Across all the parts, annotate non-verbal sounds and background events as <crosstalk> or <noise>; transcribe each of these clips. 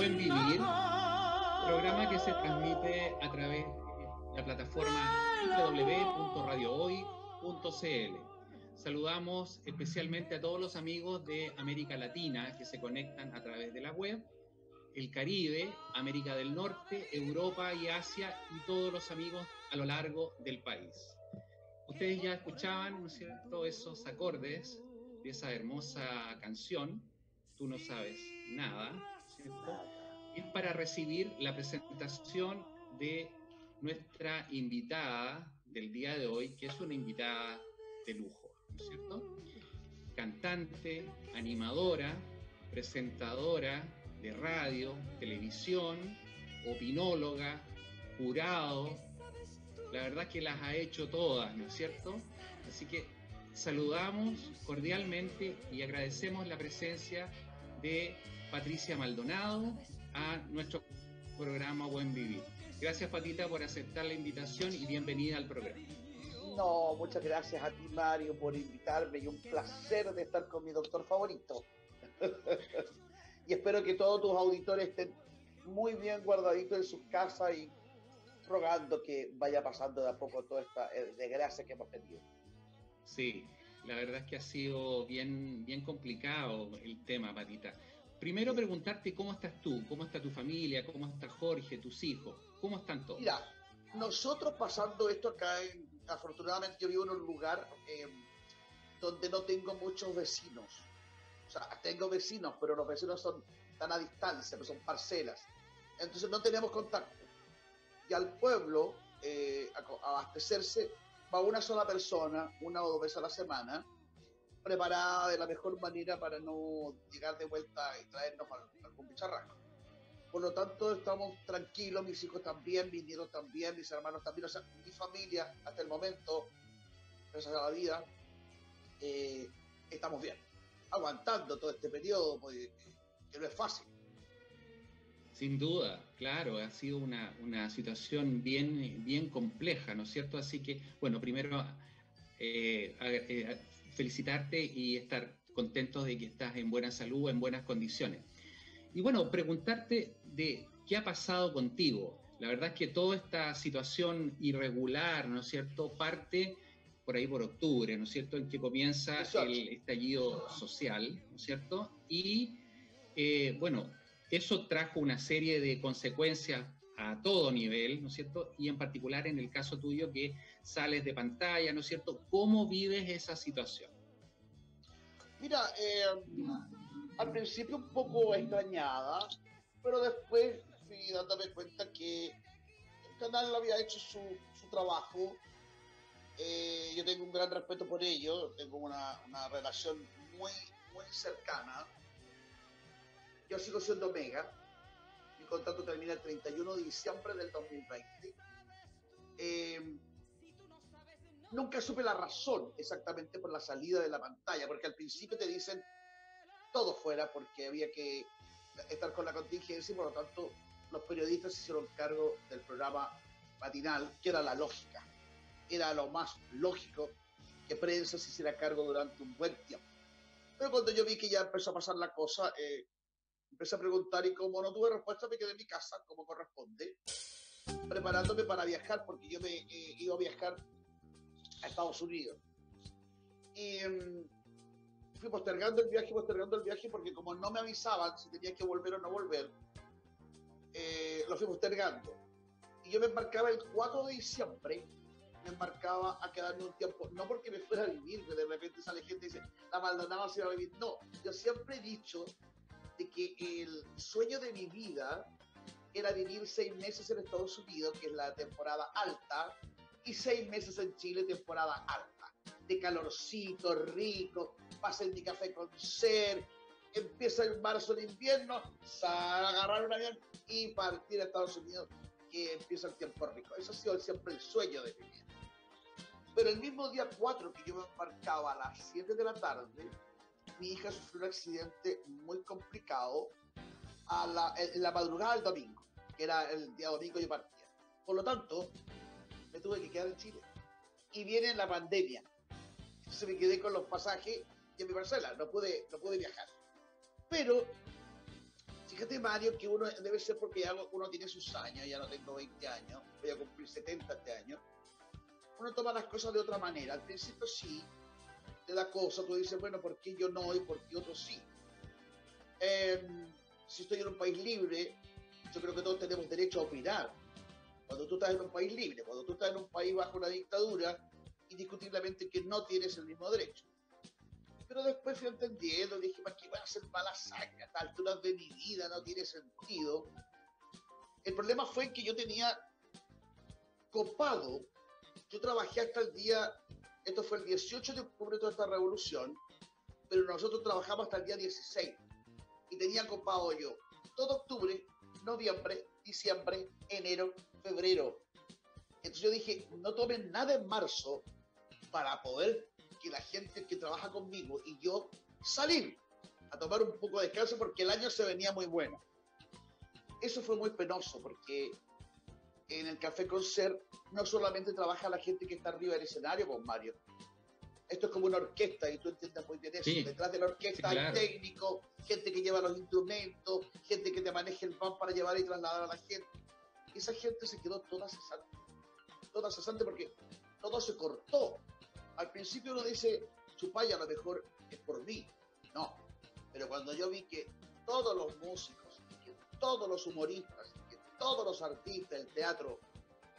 Programa que se transmite a través de la plataforma www.radiohoy.cl. Saludamos especialmente a todos los amigos de América Latina que se conectan a través de la web, el Caribe, América del Norte, Europa y Asia y todos los amigos a lo largo del país. Ustedes ya escuchaban, ¿no es cierto?, esos acordes de esa hermosa canción, Tú no sabes nada, es para recibir la presentación de nuestra invitada del día de hoy, que es una invitada de lujo, ¿no es cierto? Cantante, animadora, presentadora de radio, televisión, opinóloga, jurado. La verdad que las ha hecho todas, ¿no es cierto? Así que saludamos cordialmente y agradecemos la presencia de Patricia Maldonado a nuestro programa Buen Vivir. Gracias Patita por aceptar la invitación y bienvenida al programa. No, muchas gracias a ti Mario por invitarme y un placer de estar con mi doctor favorito. <laughs> y espero que todos tus auditores estén muy bien guardaditos en sus casas y rogando que vaya pasando de a poco toda esta eh, desgracia que hemos tenido. Sí, la verdad es que ha sido bien, bien complicado el tema, Patita. Primero preguntarte cómo estás tú, cómo está tu familia, cómo está Jorge, tus hijos, cómo están todos. Mira, nosotros pasando esto acá, en, afortunadamente yo vivo en un lugar eh, donde no tengo muchos vecinos. O sea, tengo vecinos, pero los vecinos son tan a distancia, pues son parcelas. Entonces no tenemos contacto. Y al pueblo, eh, a abastecerse, va una sola persona, una o dos veces a la semana, preparada de la mejor manera para no llegar de vuelta y traernos algún bicharraco. Por lo tanto, estamos tranquilos, mis hijos también, mis nietos también, mis hermanos también, o sea, mi familia, hasta el momento, gracias a la vida, eh, estamos bien, aguantando todo este periodo, pues, que no es fácil. Sin duda, claro, ha sido una, una, situación bien, bien compleja, ¿no es cierto? Así que, bueno, primero eh, eh, felicitarte y estar contentos de que estás en buena salud, en buenas condiciones. Y bueno, preguntarte de qué ha pasado contigo. La verdad es que toda esta situación irregular, ¿no es cierto?, parte por ahí por octubre, ¿no es cierto?, en que comienza el estallido social, ¿no es cierto? Y eh, bueno, eso trajo una serie de consecuencias a todo nivel, ¿no es cierto? Y en particular en el caso tuyo que sales de pantalla, ¿no es cierto? ¿Cómo vives esa situación? Mira, eh, al principio un poco extrañada, pero después fui dándome cuenta que el canal había hecho su, trabajo. Eh, yo tengo un gran respeto por ello, tengo una, una relación muy, muy cercana yo sigo siendo Mega. Mi contrato termina el 31 de diciembre del 2020. Eh, nunca supe la razón exactamente por la salida de la pantalla, porque al principio te dicen todo fuera porque había que estar con la contingencia y por lo tanto los periodistas se hicieron cargo del programa matinal, que era la lógica. Era lo más lógico que prensa se hiciera cargo durante un buen tiempo. Pero cuando yo vi que ya empezó a pasar la cosa, eh, empecé a preguntar y como no tuve respuesta me quedé en mi casa como corresponde, preparándome para viajar porque yo me eh, iba a viajar a Estados Unidos. Y um, fui postergando el viaje, postergando el viaje porque como no me avisaban si tenía que volver o no volver, eh, lo fui postergando. Y yo me embarcaba el 4 de diciembre, me embarcaba a quedarme un tiempo, no porque me fuera a vivir, que de repente sale gente y dice, la Maldonado se va a vivir. No, yo siempre he dicho que el sueño de mi vida era vivir seis meses en Estados Unidos, que es la temporada alta, y seis meses en Chile, temporada alta, de calorcito, rico, pasen mi café con ser, empieza el marzo de invierno, agarrar un avión y partir a Estados Unidos, que empieza el tiempo rico. Eso ha sido siempre el sueño de mi vida. Pero el mismo día 4 que yo me embarcaba a las 7 de la tarde, mi hija sufrió un accidente muy complicado a la, en la madrugada del domingo, que era el día domingo yo partía. Por lo tanto, tuve que quedar en Chile. Y viene la pandemia. Entonces me quedé con los pasajes y en mi parcela, no pude, no pude viajar. Pero, Fíjate, Mario, que uno debe ser porque ya uno tiene sus años, ya no tengo 20 años, voy a cumplir 70 este año. Uno toma las cosas de otra manera. Al principio sí, te da cosa, tú dices, bueno, ¿por qué yo no y por qué otros sí? Em, si estoy en un país libre, yo creo que todos tenemos derecho a opinar. Cuando tú estás en un país libre, cuando tú estás en un país bajo una dictadura, indiscutiblemente que no tienes el mismo derecho. Pero después fui entendiendo, dije, ¿para qué voy a hacer mala sangre? A alturas de mi vida no tiene sentido. El problema fue que yo tenía copado, yo trabajé hasta el día, esto fue el 18 de octubre de toda esta revolución, pero nosotros trabajamos hasta el día 16 y tenía copado yo todo octubre, noviembre, diciembre, enero, febrero. Entonces yo dije, no tomen nada en marzo para poder que la gente que trabaja conmigo y yo salir a tomar un poco de descanso porque el año se venía muy bueno. Eso fue muy penoso porque en el Café Concert no solamente trabaja la gente que está arriba del escenario con Mario. Esto es como una orquesta y tú entiendes muy bien eso. Detrás de la orquesta hay técnicos, gente que lleva los instrumentos, gente que te maneja el pan para llevar y trasladar a la gente. Esa gente se quedó toda cesante. Toda cesante porque todo se cortó al principio uno dice, Chupaya a lo mejor es por mí. No. Pero cuando yo vi que todos los músicos, que todos los humoristas, que todos los artistas del teatro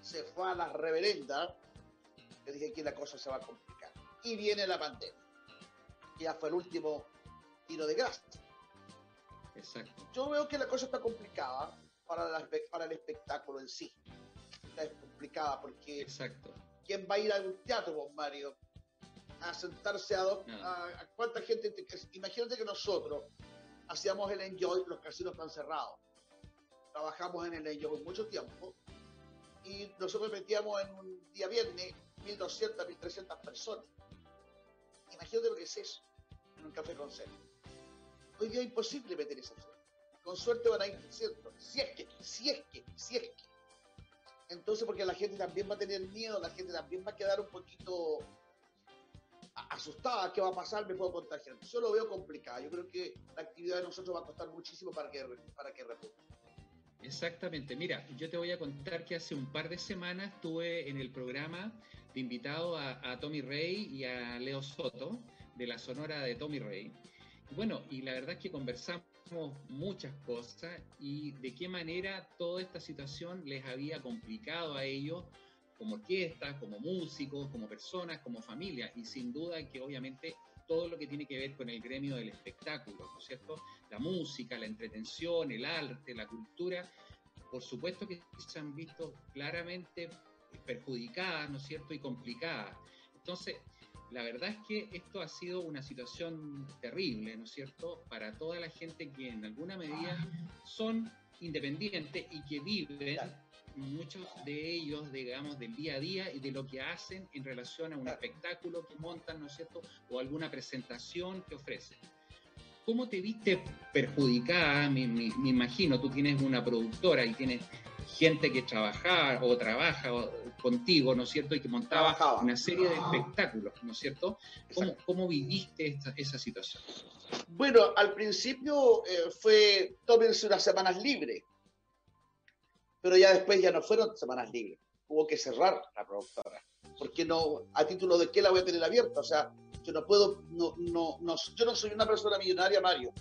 se fue a la reverenda, yo dije que la cosa se va a complicar. Y viene la pandemia. Ya fue el último tiro de gracia. Exacto. Yo veo que la cosa está complicada para, para el espectáculo en sí. Está complicada porque Exacto. ¿quién va a ir a un teatro, Mario? a sentarse a, a, cuánta gente. imagínate que nosotros hacíamos el enjoy, los casinos están cerrados. Trabajamos en el enjoy mucho tiempo y nosotros metíamos en un día viernes 1.200, 1.300 personas. Imagínate lo que es eso en un café con cena. Hoy día es imposible meter esa gente. Con suerte van a ir ¿cierto? Si es que, si es que, si es que. Entonces, porque la gente también va a tener miedo, la gente también va a quedar un poquito asustada, ¿qué va a pasar? Me puedo contagiar. Yo lo veo complicado. Yo creo que la actividad de nosotros va a costar muchísimo para que, para que Exactamente. Mira, yo te voy a contar que hace un par de semanas estuve en el programa de invitado a, Tommy Rey y a Leo Soto de la Sonora de Tommy Rey. Bueno, y la verdad es que conversamos muchas cosas y de qué manera toda esta situación les había complicado a ellos como orquesta, como músicos, como personas, como familia, y sin duda que obviamente todo lo que tiene que ver con el gremio del espectáculo, ¿no es cierto? La música, la entretención, el arte, la cultura, por supuesto que se han visto claramente perjudicadas, ¿no es cierto? Y complicadas. Entonces, la verdad es que esto ha sido una situación terrible, ¿no es cierto? Para toda la gente que en alguna medida son independientes y que viven muchos de ellos, digamos, del día a día y de lo que hacen en relación a un espectáculo que montan, ¿no es cierto?, o alguna presentación que ofrecen. ¿Cómo te viste perjudicada? Me, imagino, tú tienes una productora y tienes gente que trabaja o trabaja contigo, ¿no es cierto? Y que montaba una serie de espectáculos, ¿no es cierto? ¿Cómo, cómo viviste esa situación? Bueno, al principio eh, fue tómense unas semanas libres pero ya después ya no fueron semanas libres. Hubo que cerrar la productora. Porque no, a título de qué la voy a tener abierta. O sea, yo no puedo, no, no, no yo no soy una persona millonaria, Mario.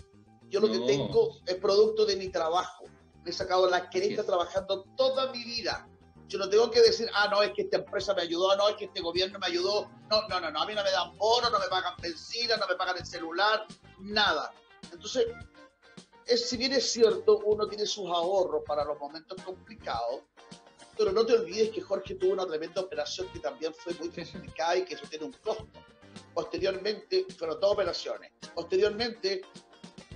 Yo lo que tengo es producto de mi trabajo. Me he sacado la cresta trabajando toda mi vida. Yo no tengo que decir, ah, no, es que esta empresa me ayudó, no, es que este gobierno me ayudó. No, no, no, no. A mí no me dan bono, no me pagan benzina, no me pagan el celular, nada. Entonces, si bien es cierto, uno tiene sus ahorros para los momentos complicados, pero no te olvides que Jorge tuvo una tremenda operación que también fue muy complicada y que eso tiene un costo. Posteriormente, fueron dos operaciones. Posteriormente,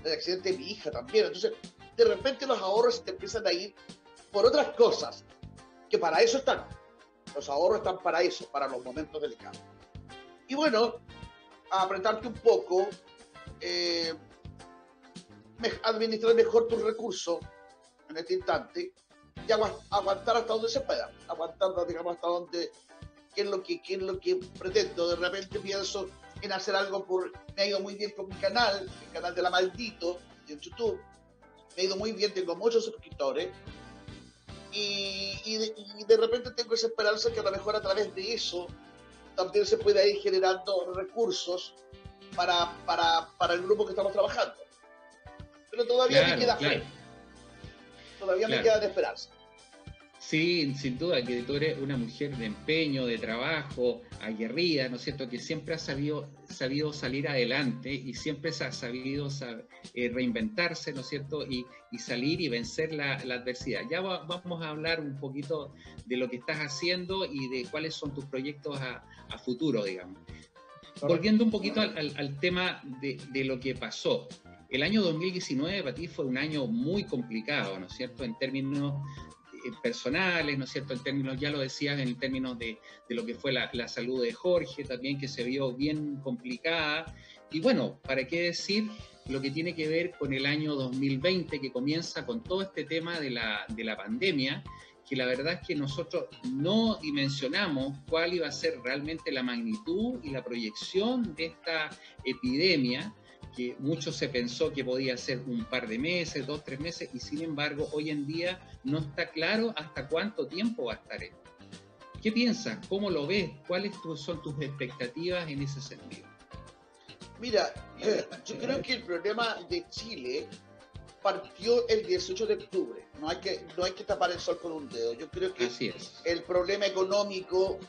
el accidente de mi hija también. Entonces, de repente los ahorros te empiezan a ir por otras cosas, que para eso están. Los ahorros están para eso, para los momentos delicados. Y bueno, a apretarte un poco, eh, administrar mejor tus recursos en este instante y aguantar hasta donde se pueda, aguantar, digamos, hasta donde, qué es lo que, qué es lo que pretendo. De repente pienso en hacer algo por, me ha ido muy bien con mi canal, el canal de la Maldito, en YouTube. me ha ido muy bien, tengo muchos suscriptores y, de, repente tengo esa esperanza que a lo mejor a través de eso también se puede ir generando recursos para, para, para el grupo que estamos trabajando. Pero todavía me queda fe. Todavía me queda de esperanza. Sí, sin duda que tú eres una mujer de empeño, de trabajo, aguerrida, ¿no es cierto? Que siempre ha sabido, sabido salir adelante y siempre ha sabido eh, reinventarse, ¿no es cierto? Y, salir y vencer la, adversidad. Ya vamos a hablar un poquito de lo que estás haciendo y de cuáles son tus proyectos a, futuro, digamos. Volviendo un poquito al, tema de, de lo que pasó. El año 2019 para ti fue un año muy complicado, ¿no es cierto? En términos eh, personales, ¿no es cierto? En términos, ya lo decías, en términos de, lo que fue la, salud de Jorge también, que se vio bien complicada. Y bueno, ¿para qué decir lo que tiene que ver con el año 2020, que comienza con todo este tema de la pandemia, que la verdad es que nosotros no dimensionamos cuál iba a ser realmente la magnitud y la proyección de esta epidemia que mucho se pensó que podía ser un par de meses, dos, tres meses, y sin embargo hoy en día no está claro hasta cuánto tiempo va a estar esto. ¿Qué piensas? ¿Cómo lo ves? ¿Cuáles son tus expectativas en ese sentido? Mira, eh, yo creo que el problema de Chile partió el 18 de octubre. No hay que, no hay que tapar el sol con un dedo. Yo creo que el problema económico,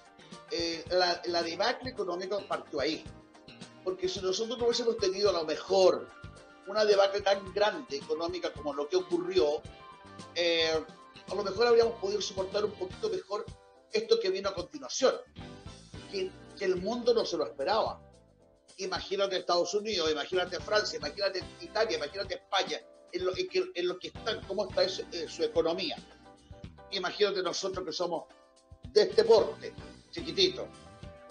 eh, la, la debacle económica partió ahí porque si nosotros no hubiésemos tenido a lo mejor una debacle tan grande económica como lo que ocurrió, eh, a lo mejor habríamos podido soportar un poquito mejor esto que vino a continuación, que, el mundo no se lo esperaba. Imagínate Estados Unidos, imagínate Francia, imagínate Italia, imagínate España, en lo, en, lo que están, cómo está eh, su economía. Imagínate nosotros que somos de este porte, chiquitito,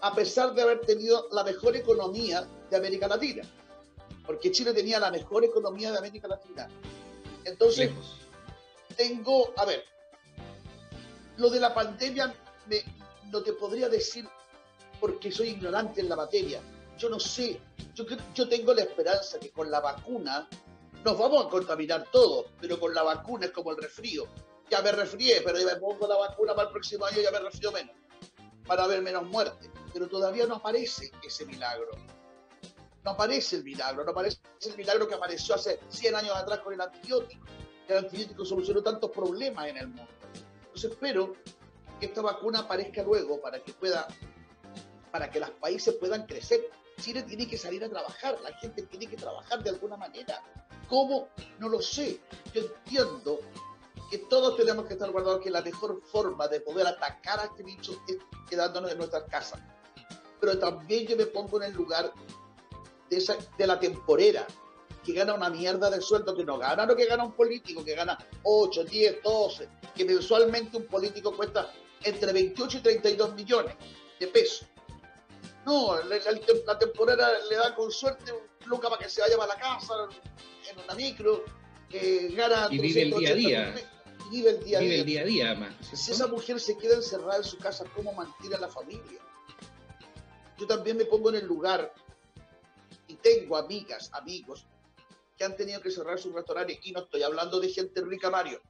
a pesar de haber tenido la mejor economía de América Latina, porque Chile tenía la mejor economía de América Latina. Entonces, tengo, a ver, lo de la pandemia no te podría decir porque soy ignorante en la materia. Yo no sé, yo, yo tengo la esperanza que con la vacuna nos vamos a contaminar todos, pero con la vacuna es como el resfrío. Ya me resfrié, pero ya me pongo la vacuna para el próximo año y ya me resfrío menos, para haber menos muerte pero todavía no aparece ese milagro. No aparece el milagro, no aparece el milagro que apareció hace 100 años atrás con el antibiótico. El antibiótico solucionó tantos problemas en el mundo. Entonces espero que esta vacuna aparezca luego para que pueda, para que los países puedan crecer. Chile tiene que salir a trabajar, la gente tiene que trabajar de alguna manera. ¿Cómo? No lo sé. Yo entiendo que todos tenemos que estar guardados que la mejor forma de poder atacar a este bicho es quedándonos en nuestras casas pero también yo me pongo en el lugar de, esa, de la temporera, que gana una mierda de sueldo, que no gana lo que gana un político, que gana 8, 10, 12, que mensualmente un político cuesta entre 28 y 32 millones de pesos. No, la, temporera le da con suerte un luca para que se vaya para la casa, en una micro, que gana... Y vive el día a día. vive el día a día. el día a día, Si esa mujer se queda encerrada en su casa, ¿cómo mantiene a la familia? yo también me pongo en el lugar y tengo amigas, amigos que han tenido que cerrar sus restaurantes y no estoy hablando de gente rica, Mario,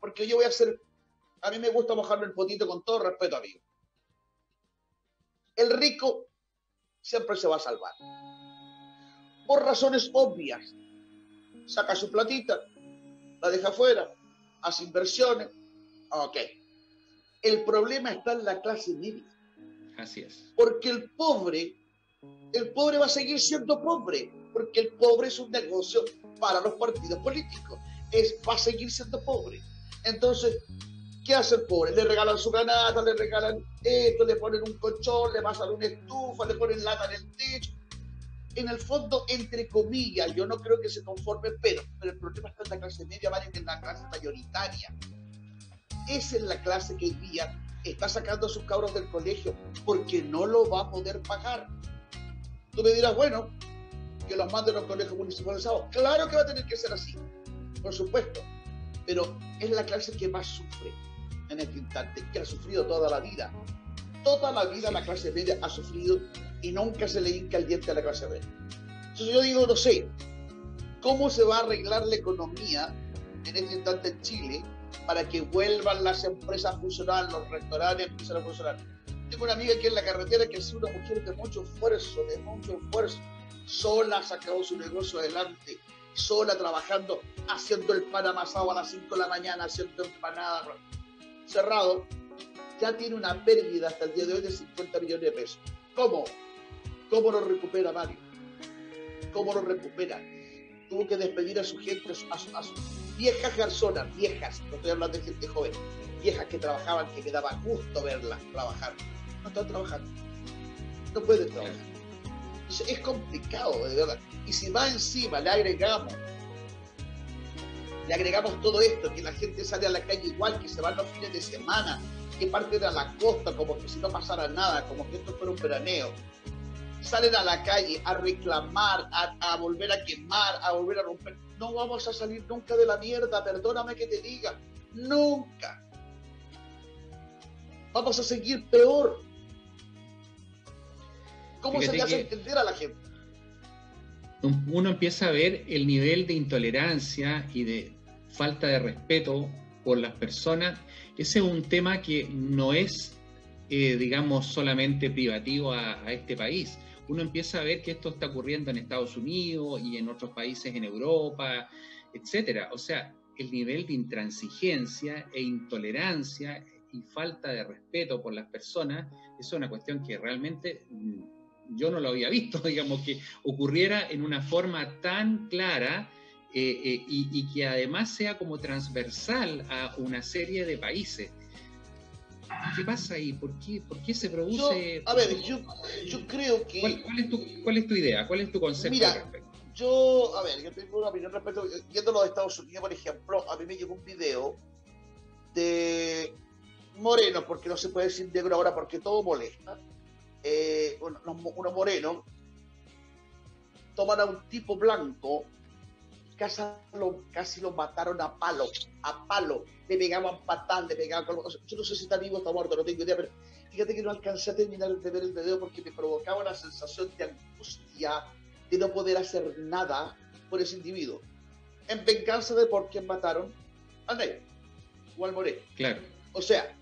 porque yo voy a hacer, a mí me gusta mojarme el potito con todo respeto, amigo. El rico siempre se va a salvar. Por razones obvias. Saca su platita, la deja afuera, hace inversiones. Ok. El problema está en la clase media Así es. Porque el pobre, el pobre va a seguir siendo pobre, porque el pobre es un negocio para los partidos políticos. Es, va a seguir siendo pobre. Entonces, ¿qué hace el pobre? Le regalan su granada, le regalan esto, le ponen un colchón, le pasan una estufa, le ponen lata en el techo. En el fondo, entre comillas, yo no creo que se conforme, pero, pero el problema está en la clase media, vale en la clase mayoritaria. Esa es la clase que hoy día está sacando a sus cabros del colegio porque no lo va a poder pagar. Tú me dirás, bueno, que los manden a un colegio municipalizados. Claro que va a tener que ser así, por supuesto, pero es la clase que más sufre en este instante, que ha sufrido toda la vida. Toda la vida la clase media ha sufrido y nunca se le hinca el diente a la clase media. Entonces yo digo, no sé, ¿cómo se va a arreglar la economía en este instante en Chile para que vuelvan las empresas a funcionar, los restaurantes empiezan a funcionar. Tengo una amiga aquí en la carretera que es una mujer de mucho esfuerzo, de mucho esfuerzo. Sola ha sacado su negocio adelante, sola trabajando, haciendo el pan amasado a las 5 de la mañana, haciendo empanadas. Cerrado, ya tiene una pérdida hasta el día de hoy de 50 millones de pesos. ¿Cómo? ¿Cómo lo recupera Mario? ¿Cómo lo recupera? Tuvo que despedir a su gente, a, sus viejas garzonas, viejas, no estoy hablando de gente joven, viejas que trabajaban, que quedaba justo verlas trabajar. No están trabajando. No pueden trabajar. es complicado, de verdad. Y si más encima le agregamos, le agregamos todo esto, que la gente sale a la calle igual, que se van los fines de semana, que parten a la costa como que si no pasara nada, como que esto fuera un veraneo, salen a la calle a reclamar, a, volver a quemar, a volver a romper. No vamos a salir nunca de la mierda, perdóname que te diga, nunca. Vamos a seguir peor. ¿Cómo se le hace entender a la gente? Uno empieza a ver el nivel de intolerancia y de falta de respeto por las personas. Ese es un tema que no es, eh, digamos, solamente privativo a este país uno empieza a ver que esto está ocurriendo en Estados Unidos y en otros países en Europa, etcétera. O sea, el nivel de intransigencia e intolerancia y falta de respeto por las personas, es una cuestión que realmente mm, yo no lo había visto, <laughs> digamos, que ocurriera en una forma tan clara eh, eh, y que además sea como transversal a una serie de países. ¿Qué pasa ahí? ¿Por qué, por qué se produce? a ver, yo, yo creo que. ¿Cuál, es tu, ¿Cuál, es tu, idea? ¿Cuál es tu concepto Mira, respecto? Yo, a ver, yo tengo una opinión respecto. Yendo a los Estados Unidos, por ejemplo, a mí me llegó un video de Moreno, porque no se puede decir negro ahora porque todo molesta. Eh, unos, unos morenos toman a un tipo blanco casi lo, casi lo mataron a palo, a palo, le pegaban patán, le pegaban con... Yo no sé si está vivo o está muerto, no tengo idea, pero fíjate que no alcancé a terminar de ver el video porque me provocaba una sensación de angustia, de no poder hacer nada por ese individuo. En venganza de por quién mataron al negro o al moreno. Claro. O sea,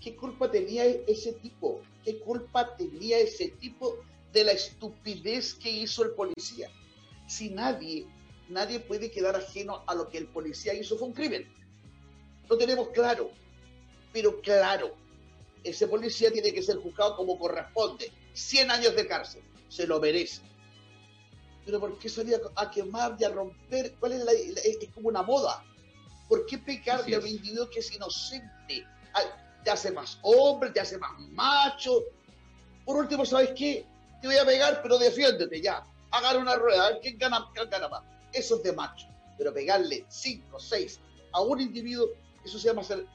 ¿qué culpa tenía ese tipo? ¿Qué culpa tenía ese tipo de la estupidez que hizo el policía? Si nadie, nadie puede quedar ajeno a lo que el policía hizo fue un crimen. Lo tenemos claro, pero claro, ese policía tiene que ser juzgado como corresponde. 100 años de cárcel, se lo merece. Pero ¿por qué salía a quemar y a romper? ¿Cuál es la, es como una moda? ¿Por qué pecar de un individuo que es inocente? Te hace más hombre, te hace más macho. Por último, ¿sabes qué? Te voy a pegar, pero defiéndete ya hagan una rueda, a ver quién gana, gana más. Eso es de macho. Pero pegarle cinco, seis a un individuo, eso se llama ser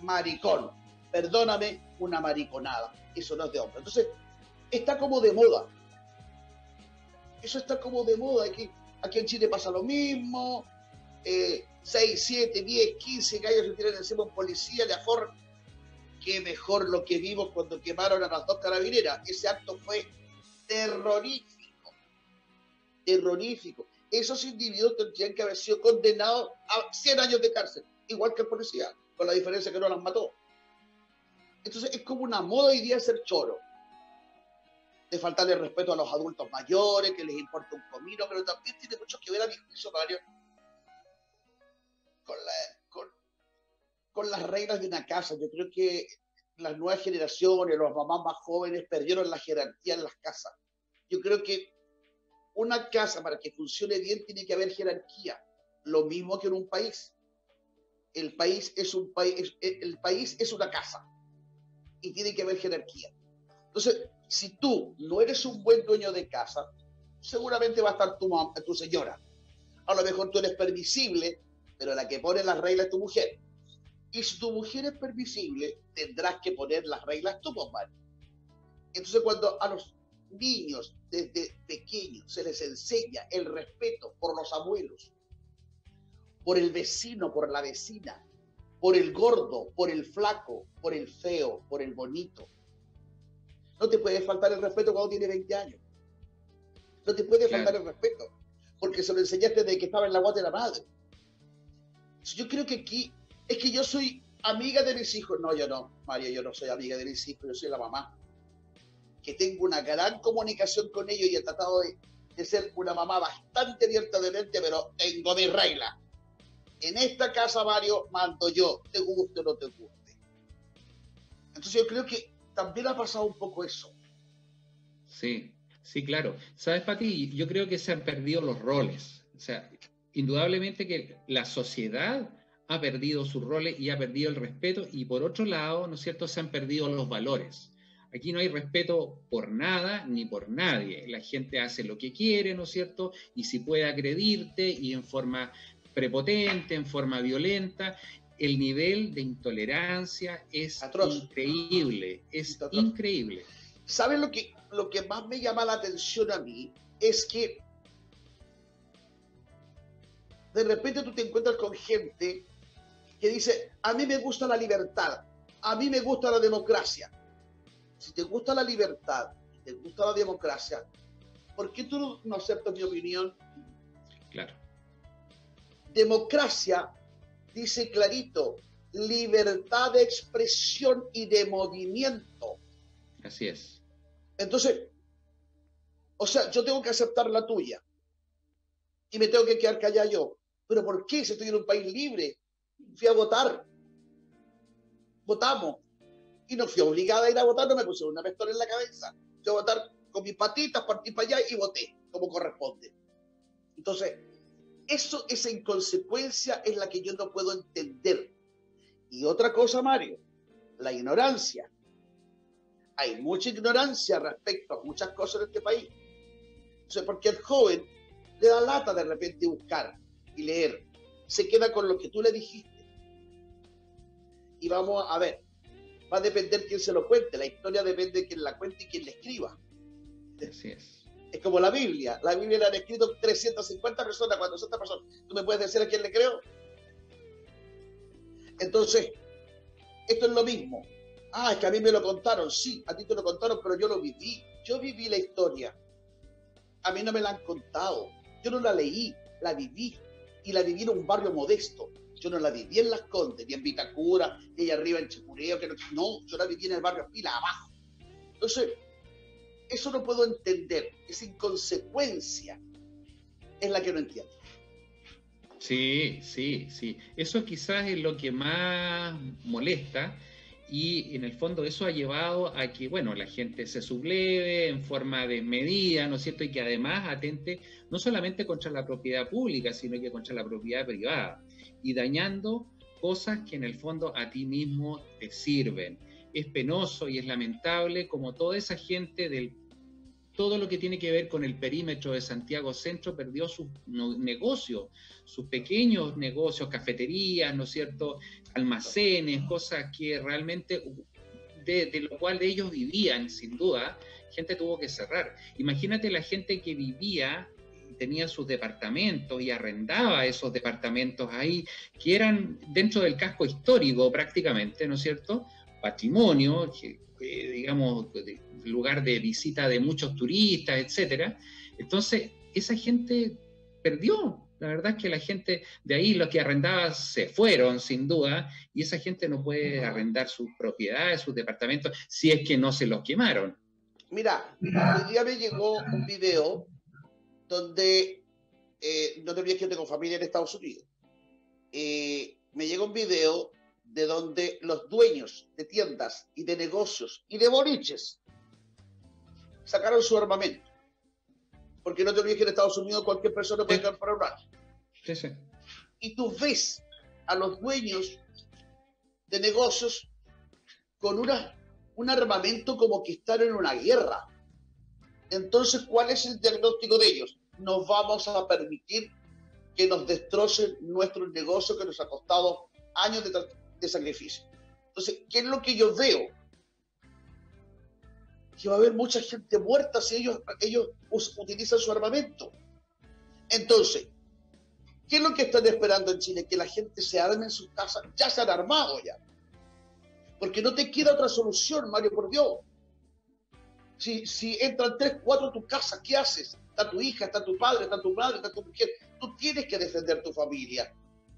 maricón. Perdóname, una mariconada. Eso no es de hombre. Entonces, está como de moda. Eso está como de moda. Aquí, aquí en Chile pasa lo mismo. Eh, 6, 7, 10, 15 gallos se tiran encima un policía, le afor. Qué mejor lo que vimos cuando quemaron a las dos carabineras. Ese acto fue terrorífico terrorífico. Esos individuos tendrían que haber sido condenados a 100 años de cárcel, igual que el policía, con la diferencia que no las mató. Entonces es como una moda hoy día ser choro. De faltarle respeto a los adultos mayores, que les importa un comino, pero también tiene mucho que ver a mi juicio, Mario, con, con, con las reglas de una casa. Yo creo que las nuevas generaciones, los mamás más jóvenes, perdieron la jerarquía en las casas. Yo creo que una casa para que funcione bien tiene que haber jerarquía, lo mismo que en un país. El país es un país, el país es una casa y tiene que haber jerarquía. Entonces, si tú no eres un buen dueño de casa, seguramente va a estar tu, tu señora. A lo mejor tú eres permisible, pero la que pone las reglas es tu mujer. Y si tu mujer es permisible, tendrás que poner las reglas tú, compadre. Entonces, cuando a los niños desde pequeños se les enseña el respeto por los abuelos, por el vecino, por la vecina, por el gordo, por el flaco, por el feo, por el bonito. No te puede faltar el respeto cuando tienes 20 años. No te puede faltar el respeto, porque se lo enseñaste desde que estaba en la guata de la madre. Yo creo que aquí es que yo soy amiga de mis hijos. No, yo no, Mario, yo no soy amiga de mis hijos, yo soy la mamá. Que tengo una gran comunicación con ellos y he tratado de, ser una mamá bastante abierta de mente, pero tengo mi regla. En esta casa, Mario, mando yo, te guste o no te guste. Entonces yo creo que también ha pasado un poco eso. Sí, sí, claro. ¿Sabes, Pati? Yo creo que se han perdido los roles. O sea, indudablemente que la sociedad ha perdido sus roles y ha perdido el respeto y por otro lado, ¿no es cierto?, se han perdido los valores. Aquí no hay respeto por nada ni por nadie. La gente hace lo que quiere, ¿no es cierto? Y si puede agredirte y en forma prepotente, en forma violenta, el nivel de intolerancia es increíble, es increíble. ¿Sabes lo que, lo que más me llama la atención a mí? Es que de repente tú te encuentras con gente que dice, a mí me gusta la libertad, a mí me gusta la democracia, si te gusta la libertad, te gusta la democracia, ¿por qué tú no aceptas mi opinión? Claro. Democracia dice clarito, libertad de expresión y de movimiento. Así es. Entonces, o sea, yo tengo que aceptar la tuya y me tengo que quedar callado yo. ¿Pero por qué? Si estoy en un país libre, fui a votar, votamos, y no fui obligada a ir a votar, no me pusieron una pistola en la cabeza. Fui a votar con mis patitas, partí para allá y voté como corresponde. Entonces, eso, esa inconsecuencia es la que yo no puedo entender. Y otra cosa, Mario, la ignorancia. Hay mucha ignorancia respecto a muchas cosas en este país. Entonces, porque el joven le da lata de repente buscar y leer. Se queda con lo que tú le dijiste. Y vamos a ver, va a depender quién se lo cuente. La historia depende de quién la cuente y quién la escriba. Así es. Es como la Biblia. La Biblia la han escrito 350 personas, 400 personas. ¿Tú me puedes decir a quién le creo? Entonces, esto es lo mismo. Ah, es que a mí me lo contaron. Sí, a ti te lo contaron, pero yo lo viví. Yo viví la historia. A mí no me la han contado. Yo no la leí, la viví. Y la viví en un barrio modesto yo no la viví en Las Condes, ni en Vitacura, ni allá arriba en Chepureo, que no, yo la viví en el barrio Pila, abajo. Entonces, eso no puedo entender, esa inconsecuencia es la que no entiendo. Sí, sí, sí. Eso quizás es lo que más molesta y en el fondo eso ha llevado a que, bueno, la gente se subleve en forma de medida, ¿no es cierto? Y que además atente no solamente contra la propiedad pública, sino que contra la propiedad privada y dañando cosas que en el fondo a ti mismo te sirven. Es penoso y es lamentable como toda esa gente del todo lo que tiene que ver con el perímetro de Santiago Centro perdió sus negocios, sus pequeños negocios, cafeterías, ¿no es cierto?, almacenes, cosas que realmente, de, de, lo cual ellos vivían, sin duda, gente tuvo que cerrar. Imagínate la gente que vivía tenía sus departamentos y arrendaba esos departamentos ahí, que eran dentro del casco histórico prácticamente, ¿no es cierto? Patrimonio, digamos, lugar de visita de muchos turistas, etcétera. Entonces, esa gente perdió. La verdad es que la gente de ahí, los que arrendaban, se fueron, sin duda, y esa gente no puede arrendar sus propiedades, sus departamentos, si es que no se los quemaron. Mira, el día me llegó un video donde, eh, no te olvides que yo tengo familia en Estados Unidos, eh, me llega un video de donde los dueños de tiendas y de negocios y de boliches sacaron su armamento. Porque no te olvides que en Estados Unidos cualquier persona puede comprar un arma. Sí, sí. Y tú ves a los dueños de negocios con una, un armamento como que están en una guerra. Entonces, ¿cuál es el diagnóstico de ellos? Nos vamos a permitir que nos destrocen nuestro negocio que nos ha costado años de, sacrificio. Entonces, ¿qué es lo que yo veo? Que va a haber mucha gente muerta si ellos, ellos utilizan su armamento. Entonces, ¿qué es lo que están esperando en Chile? Que la gente se arme en sus casas. Ya se han armado ya. Porque no te queda otra solución, Mario, por Dios. Si, si entran tres, cuatro a tu casa, ¿qué haces? Está tu hija, está tu padre, está tu madre, está tu mujer. Tú tienes que defender tu familia.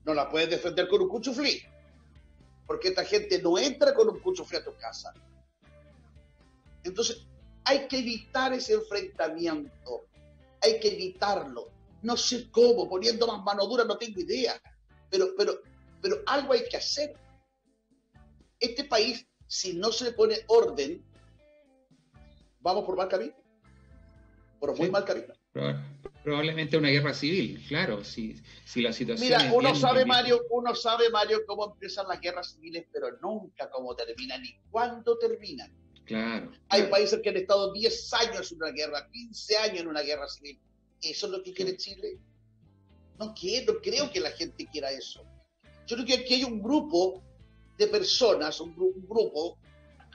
no la puedes defender con un cuchuflí, porque esta gente no entra con un cuchuflí a tu casa. Entonces, hay que evitar ese enfrentamiento, hay que evitarlo. No sé cómo, poniendo más mano dura, no tengo idea, pero, pero, pero algo hay que hacer. Este país, si no se le pone orden, vamos por mal camino, por muy mal camino. Probablemente una guerra civil, claro, si, si la situación. Mira, uno sabe, Mario, uno sabe, Mario, cómo empiezan las guerras civiles, pero nunca cómo terminan ni cuándo terminan. Claro. Hay países que han estado 10 años en una guerra, 15 años en una guerra civil. ¿Eso es lo que quiere Chile? No quiero, creo que la gente quiera eso. Yo creo que aquí hay un grupo de personas, un, grupo,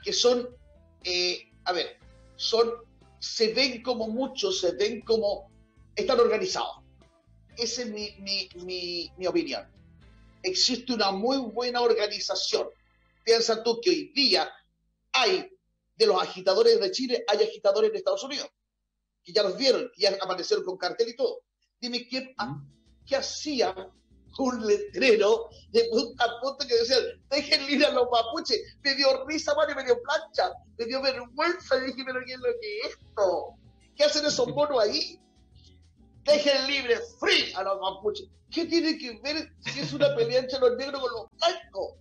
que son, eh, a ver, son, se ven como muchos, se ven como, están organizados. Esa es mi, mi, mi, mi opinión. Existe una muy buena organización. Piensa tú que hoy día hay de los agitadores de Chile, hay agitadores en Estados Unidos, que ya los vieron, que ya aparecieron con cartel y todo. Dime, ¿qué, ¿qué hacía un letrero de punta a punta que decía, dejen libre a los mapuches. Me dio risa, Mario, me dio plancha, me dio vergüenza. Y dije, pero ¿qué es lo que es esto? ¿Qué hacen esos <laughs> monos ahí? Dejen libre, free a los mapuches. ¿Qué tiene que ver si es una pelea entre los negros con los blancos?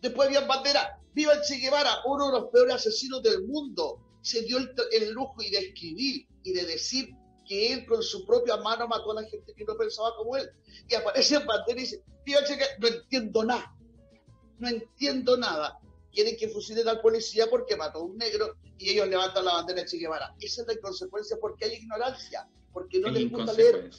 Después había bandera, viva el Che Guevara, uno de los peores asesinos del mundo. Se dio el, el lujo y de escribir y de decir que él con su propia mano mató a la gente que no pensaba como él. Y aparece en bandera y dice, no entiendo nada, no entiendo nada. Quieren que fusilen al policía porque mató a un negro y ellos levantan la bandera de Che Guevara. Esa es la inconsecuencia porque hay ignorancia, porque no les gusta leer.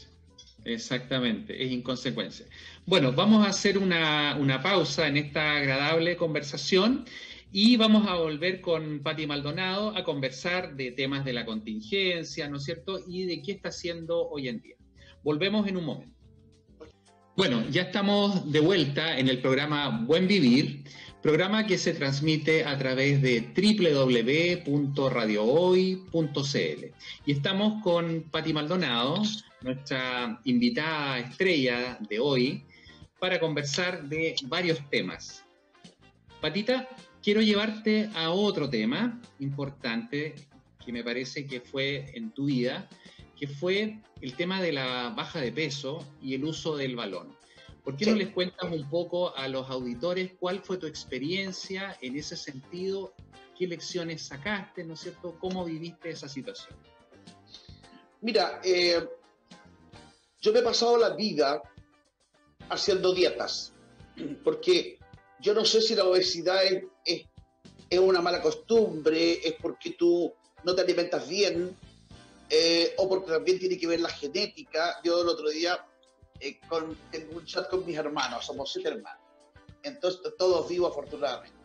Exactamente, es inconsecuencia. Bueno, vamos a hacer una, una pausa en esta agradable conversación y vamos a volver con Patti Maldonado a conversar de temas de la contingencia, ¿no es cierto? Y de qué está haciendo hoy en día. Volvemos en un momento. Bueno, ya estamos de vuelta en el programa Buen Vivir, programa que se transmite a través de www.radiohoy.cl. Y estamos con Patti Maldonado, nuestra invitada estrella de hoy, para conversar de varios temas. Patita, quiero llevarte a otro tema importante que me parece que fue en tu vida, que fue el tema de la baja de peso y el uso del balón. ¿Por qué no les cuentas un poco a los auditores cuál fue tu experiencia en ese sentido? ¿Qué lecciones sacaste, no es cierto? ¿Cómo viviste esa situación? Mira, eh, yo me he pasado la vida haciendo dietas, porque yo no sé si la obesidad es, es, una mala costumbre, es porque tú no te alimentas bien, eh, o porque también tiene que ver la genética. Yo el otro día eh, con, tengo un chat con mis hermanos, somos siete hermanos, entonces todos vivos afortunadamente.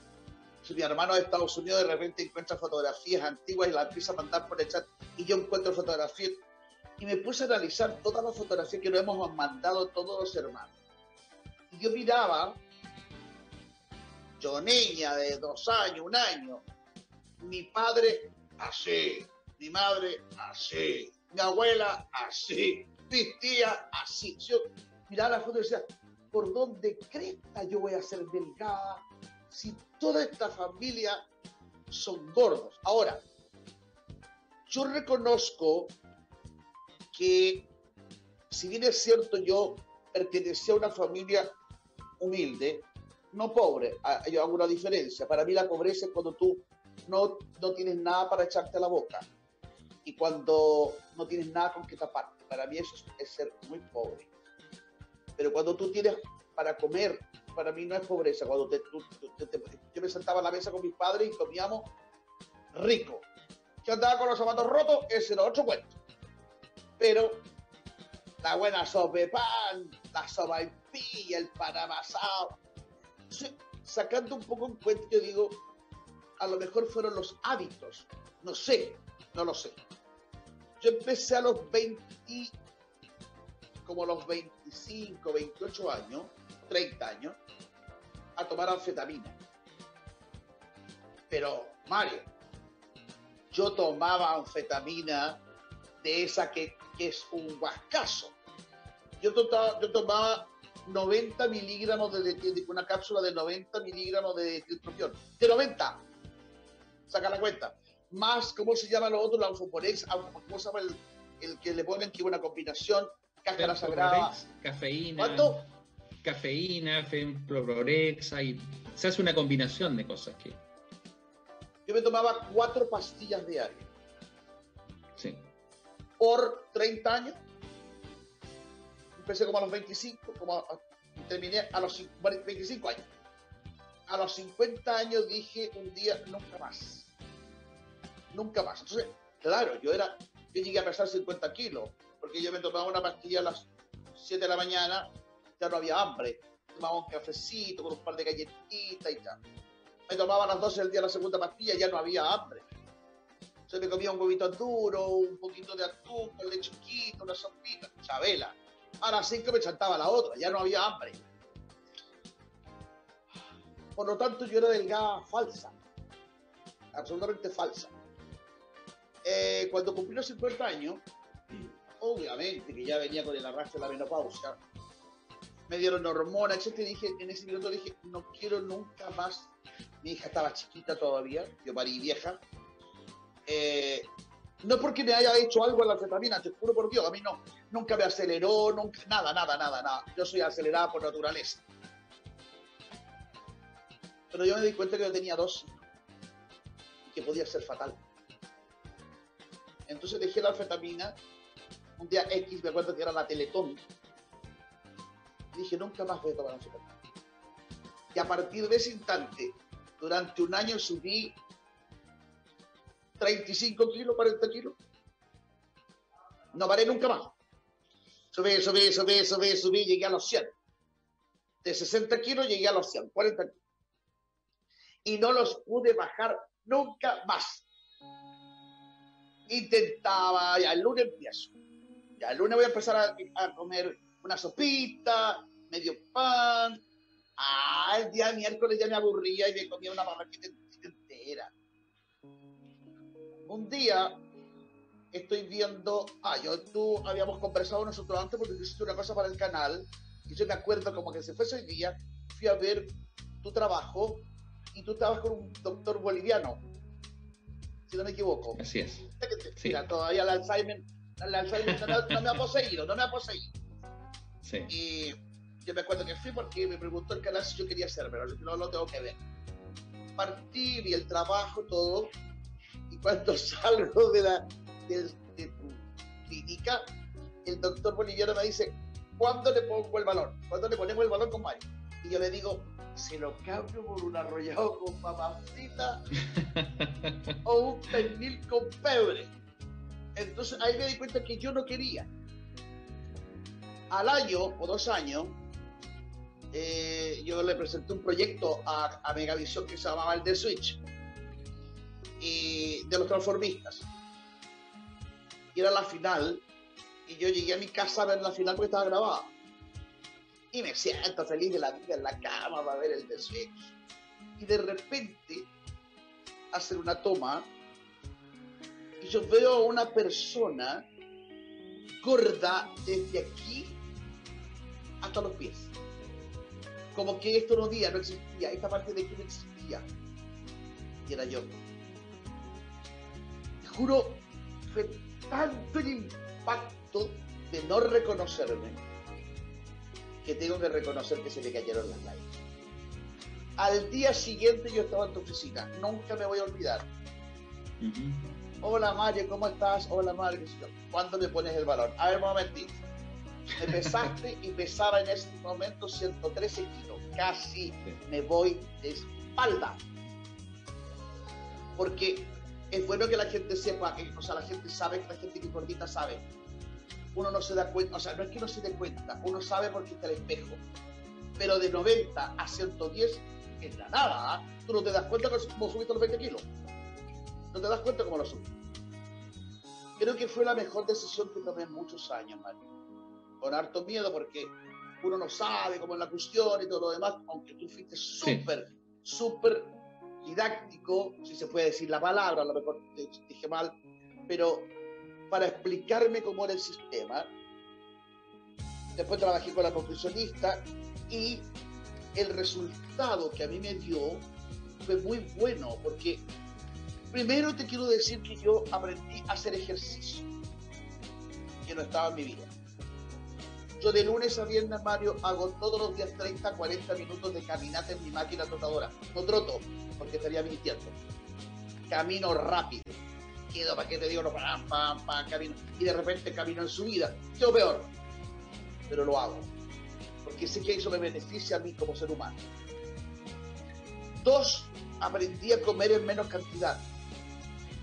Si mi hermano de Estados Unidos de repente encuentra fotografías antiguas y las empieza a mandar por el chat y yo encuentro fotografías y me puse a analizar todas las fotografías que nos hemos mandado todos los hermanos. Y yo miraba yo niña de dos años, un año, mi padre así, mi madre así, mi abuela así, mi tía así. Yo miraba la foto y decía, ¿por dónde cresta yo voy a ser delgada si toda esta familia son gordos? Ahora, yo reconozco que si bien es cierto yo pertenecía a una familia humilde, no pobre, yo hago una diferencia. Para mí la pobreza es cuando tú no, no tienes nada para echarte a la boca y cuando no tienes nada con que taparte. Para mí eso es, ser muy pobre. Pero cuando tú tienes para comer, para mí no es pobreza. Cuando te, yo me sentaba a la mesa con mis padres y comíamos rico. Yo andaba con los zapatos rotos, ese era otro cuento. Pero la buena sopa de pan, la sopa en pilla, el pan amasado, sacando un poco en cuenta, yo digo, a lo mejor fueron los hábitos, no sé, no lo sé. Yo empecé a los 20, como los 25, 28 años, 30 años, a tomar anfetamina. Pero, Mario, yo tomaba anfetamina de esa que, es un guascazo. Yo, yo tomaba 90 miligramos de, de, una cápsula de 90 miligramos de distribución. De 90. Saca la cuenta. Más, ¿cómo se llama lo otro? La alfoporex, ¿cómo se llama el, el, que le ponen que una combinación? Cáscara sagrada. Cafeína. ¿Cuánto? Cafeína, Femprorex, hay, se hace una combinación de cosas que... Yo me tomaba cuatro pastillas diarias. Sí. Por 30 años empecé como a los 25, como terminé a los 25 años. A los 50 años dije un día, nunca más. Nunca más. Entonces, claro, yo era, yo llegué a pesar 50 kilos, porque yo me tomaba una pastilla a las 7 de la mañana, ya no había hambre. Tomaba un cafecito con un par de galletitas y tal. Me tomaba a las 12 del día la segunda pastilla, ya no había hambre. Entonces me comía un huevito duro, un poquito de azúcar, leche chiquito, una sopita, chabela a las 5 me saltaba la otra, ya no había hambre. Por lo tanto, yo era delgada falsa, absolutamente falsa. Eh, cuando cumplí los 50 años, obviamente que ya venía con el arrastre de la menopausia, me dieron hormonas, etc. Y dije, en ese minuto dije, no quiero nunca más. Mi hija estaba chiquita todavía, yo parí vieja. Eh, no porque me haya hecho algo en la anfetamina, te juro por Dios, a mí no. Nunca me aceleró, nunca, nada, nada, nada, nada. Yo soy acelerada por naturaleza. Pero yo me di cuenta que yo tenía dos y que podía ser fatal. Entonces dejé la anfetamina. Un día X, me acuerdo que era la Teletón. Dije, nunca más voy a tomar anfetamina. Y a partir de ese instante, durante un año subí 35 kilos, 40 kilos. No paré nunca más. Subí, subí, subí, subí, subí, llegué a los 100. De 60 kilos llegué a los 100, 40 kilos. Y no los pude bajar nunca más. Intentaba, ya el lunes empiezo. Ya el lunes voy a empezar a, comer una sopita, medio pan. Ah, el día miércoles ya me aburría y me comía una barraquita entera un día estoy viendo, ah, yo, tú habíamos conversado nosotros antes porque hiciste una cosa para el canal y yo me acuerdo como que se fue ese día, fui a ver tu trabajo y tú estabas con un doctor boliviano, si no me equivoco. Así es. Mira, todavía el Alzheimer, el Alzheimer no, me ha poseído, no me ha poseído. Sí. Y yo me acuerdo que fui porque me preguntó el canal si yo quería hacer, pero no lo tengo que ver. Partí, vi el trabajo, todo, cuando <laughs> salgo de, la, de, tu clínica, el doctor boliviano me dice, ¿cuándo le pongo el balón? ¿Cuándo le ponemos el balón con Mario? Y yo le digo, se lo cambio por un arrollado con mamacita <laughs> o un pernil con pebre. Entonces ahí me di cuenta que yo no quería. Al año o dos años, eh, yo le presenté un proyecto a, a Megavisión que se llamaba el The Switch de los transformistas. Y era la final, y yo llegué a mi casa a ver la final porque estaba grabada. Y me siento feliz de la vida en la cama para ver el deseo. Y de repente, hacer una toma, y yo veo a una persona gorda desde aquí hasta los pies. Como que esto no día, no existía, esta parte de aquí no existía. Y era yo juro, fue tanto el impacto de no reconocerme que tengo que reconocer que se me cayeron las lágrimas. Al día siguiente yo estaba en tu oficina, nunca me voy a olvidar. Hola Mario, ¿cómo estás? Hola Mario, ¿cuándo me pones el balón? A ver, un momentito. Me pesaste y pesaba en ese momento 113 kilos. Casi me voy de espalda. Porque es bueno que la gente sepa, que, o sea, la gente sabe, que la gente que gordita sabe. Uno no se da cuenta, o sea, no es que no se dé cuenta, uno sabe porque está el espejo. Pero de 90 a 110 es la nada. ¿ah? Tú no te das cuenta cómo subiste los 20 kilos. No te das cuenta cómo lo subiste. Creo que fue la mejor decisión que tomé en muchos años, Mario. Con harto miedo porque uno no sabe cómo es la cuestión y todo lo demás, aunque tú fuiste súper, súper didáctico, si se puede decir la palabra, a lo mejor dije mal, pero para explicarme cómo era el sistema, después trabajé con la nutricionista y el resultado que a mí me dio fue muy bueno, porque primero te quiero decir que yo aprendí a hacer ejercicio, que no estaba en mi vida. Yo de lunes a viernes, Mario, hago todos los días 30, 40 minutos de caminata en mi máquina trotadora. No troto, porque estaría mintiendo. Camino rápido. Quedo, ¿para qué te digo? No, pam, pam, camino. Y de repente camino en subida. Quedo peor. Pero lo hago. Porque sé que eso me beneficia a mí como ser humano. Dos, aprendí a comer en menos cantidad.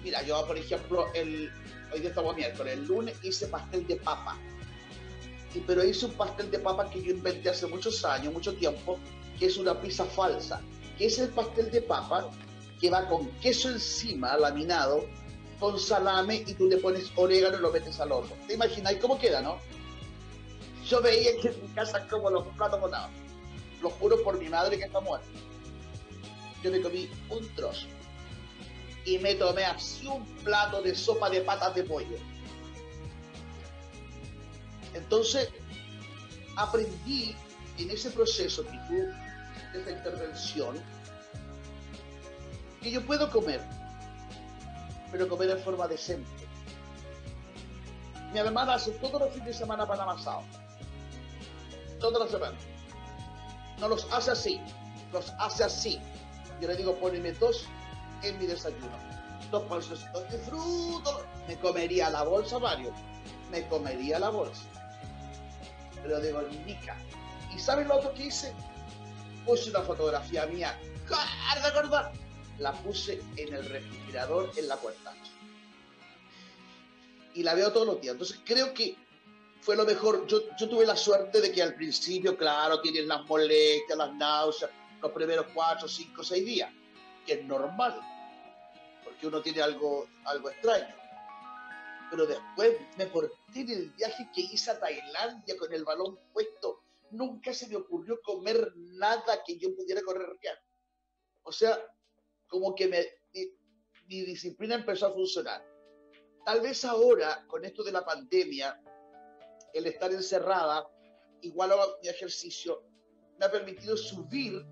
Mira, yo, por ejemplo, el, hoy día estamos miércoles, el lunes hice pastel de papa pero hice un pastel de papa que yo inventé hace muchos años, mucho tiempo, que es una pizza falsa, que es el pastel de papa que va con queso encima, laminado, con salame y tú le pones orégano y lo metes al horno. ¿Te imagináis cómo queda, no? Yo veía que en mi casa como los platos bonados. Lo juro por mi madre que está muerta. Yo me comí un trozo y me tomé así un plato de sopa de patas de pollo entonces, aprendí en ese proceso de esta intervención, que yo puedo comer, pero comer de forma decente. Mi hermana hace todos los fines de semana pan amasado. Todas las semanas. No los hace así, los hace así. Yo le digo, poneme dos en mi desayuno. Dos bolsas de fruto. Me comería la bolsa, Mario. Me comería la bolsa pero de Golmica. ¿Y saben lo otro que hice? Puse una fotografía mía, de acordar, la puse en el refrigerador en la puerta. Y la veo todos los días. Entonces creo que fue lo mejor. Yo, yo tuve la suerte de que al principio, claro, tienen las molestias, las náuseas, los primeros cuatro, cinco, seis días, que es normal, porque uno tiene algo, algo extraño pero después me porté en el viaje que hice a Tailandia con el balón puesto. Nunca se me ocurrió comer nada que yo pudiera correr ya. O sea, como que me, mi, disciplina empezó a funcionar. Tal vez ahora, con esto de la pandemia, el estar encerrada, igual a mi ejercicio, me ha permitido subir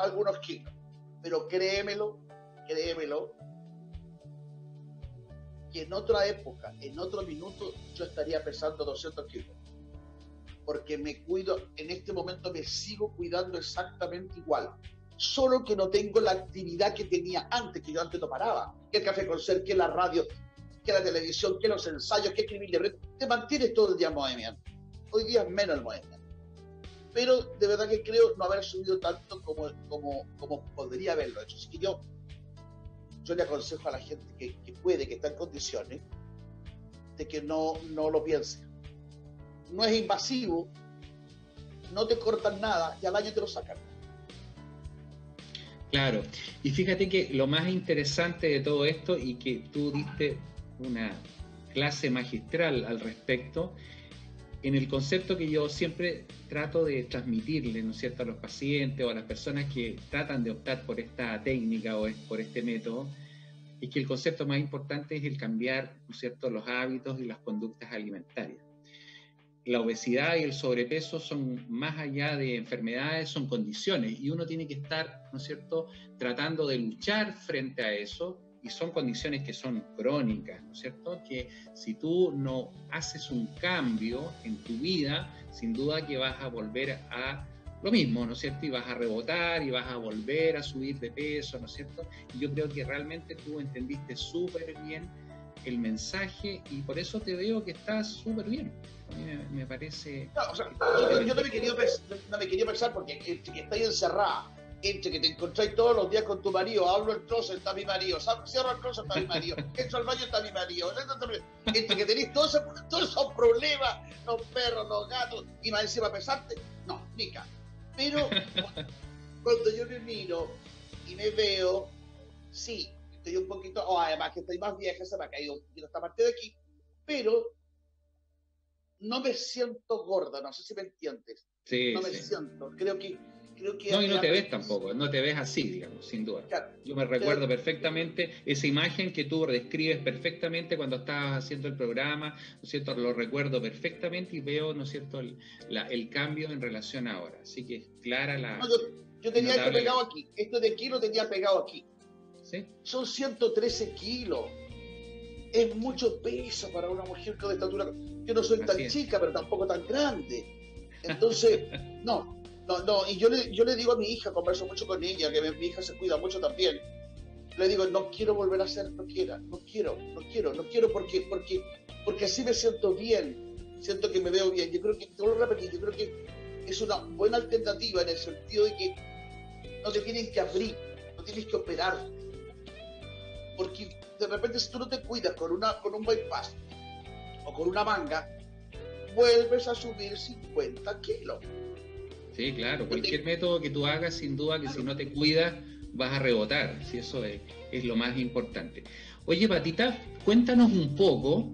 algunos kilos. Pero créemelo, créemelo, que en otra época, en otro minuto, yo estaría pesando 200 kilos. Porque me cuido, en este momento me sigo cuidando exactamente igual. Solo que no tengo la actividad que tenía antes, que yo antes no paraba. Que el café con ser, que la radio, que la televisión, que los ensayos, que escribir libretos. Te mantienes todo el día en movimiento. Hoy día es menos el movimiento. Pero de verdad que creo no haber subido tanto como, como, como podría haberlo hecho. Así que yo yo le aconsejo a la gente que, puede, que está en condiciones, de que no, no lo piense. No es invasivo, no te cortan nada y al año te lo sacan. Claro, y fíjate que lo más interesante de todo esto y que tú diste una clase magistral al respecto, en el concepto que yo siempre trato de transmitirle, ¿no es cierto?, a los pacientes o a las personas que tratan de optar por esta técnica o por este método, es que el concepto más importante es el cambiar, ¿no es cierto?, los hábitos y las conductas alimentarias. La obesidad y el sobrepeso son más allá de enfermedades, son condiciones y uno tiene que estar, ¿no es cierto?, tratando de luchar frente a eso y son condiciones que son crónicas, ¿no es cierto? Que si tú no haces un cambio en tu vida, sin duda que vas a volver a lo mismo, ¿no es cierto? Y vas a rebotar y vas a volver a subir de peso, ¿no es cierto? Y yo creo que realmente tú entendiste súper bien el mensaje y por eso te veo que estás súper bien. A mí me, parece... No, o sea, yo, no, me quería, no me quería pensar porque que, que estáis encerrada entre que te encontráis todos los días con tu marido, hablo el trozo, está mi marido, cierro el trozo, está mi marido, <laughs> entro al baño, está mi marido, entre que tenéis todos esos, problemas, los perros, los gatos, y más encima pesarte, no, Mica. Pero <laughs> cuando yo me miro y me veo, sí, estoy un poquito, o además que estoy más vieja, se me ha caído esta parte de aquí, pero no me siento gorda, no sé si me entiendes. Sí, no me siento. Creo que creo que... No, y no te ves tampoco, no te ves así, digamos, sin duda. Yo me recuerdo perfectamente esa imagen que tú describes perfectamente cuando estabas haciendo el programa, ¿no es cierto? Lo recuerdo perfectamente y veo, ¿no es cierto?, el, el cambio en relación ahora. Así que es clara la... yo, tenía esto pegado aquí, esto de aquí lo tenía pegado aquí. ¿Sí? Son 113 kilos. Es mucho peso para una mujer con estatura. Yo no soy tan chica, pero tampoco tan grande. Entonces, <laughs> no, no, no, y yo le, yo le digo a mi hija, converso mucho con ella, que mi, hija se cuida mucho también. Le digo, no quiero volver a ser no no quiero, no quiero, no quiero porque, porque, porque así me siento bien, siento que me veo bien. Yo creo que, te lo repetir, yo creo que es una buena alternativa en el sentido de que no te tienen que abrir, no tienes que operar. Porque de repente si tú no te cuidas con, una, con un bypass o con una manga, vuelves a subir 50 kilos. Sí, claro, cualquier método que tú hagas, sin duda que si no te cuidas, vas a rebotar, si eso es, lo más importante. Oye, Patita, cuéntanos un poco,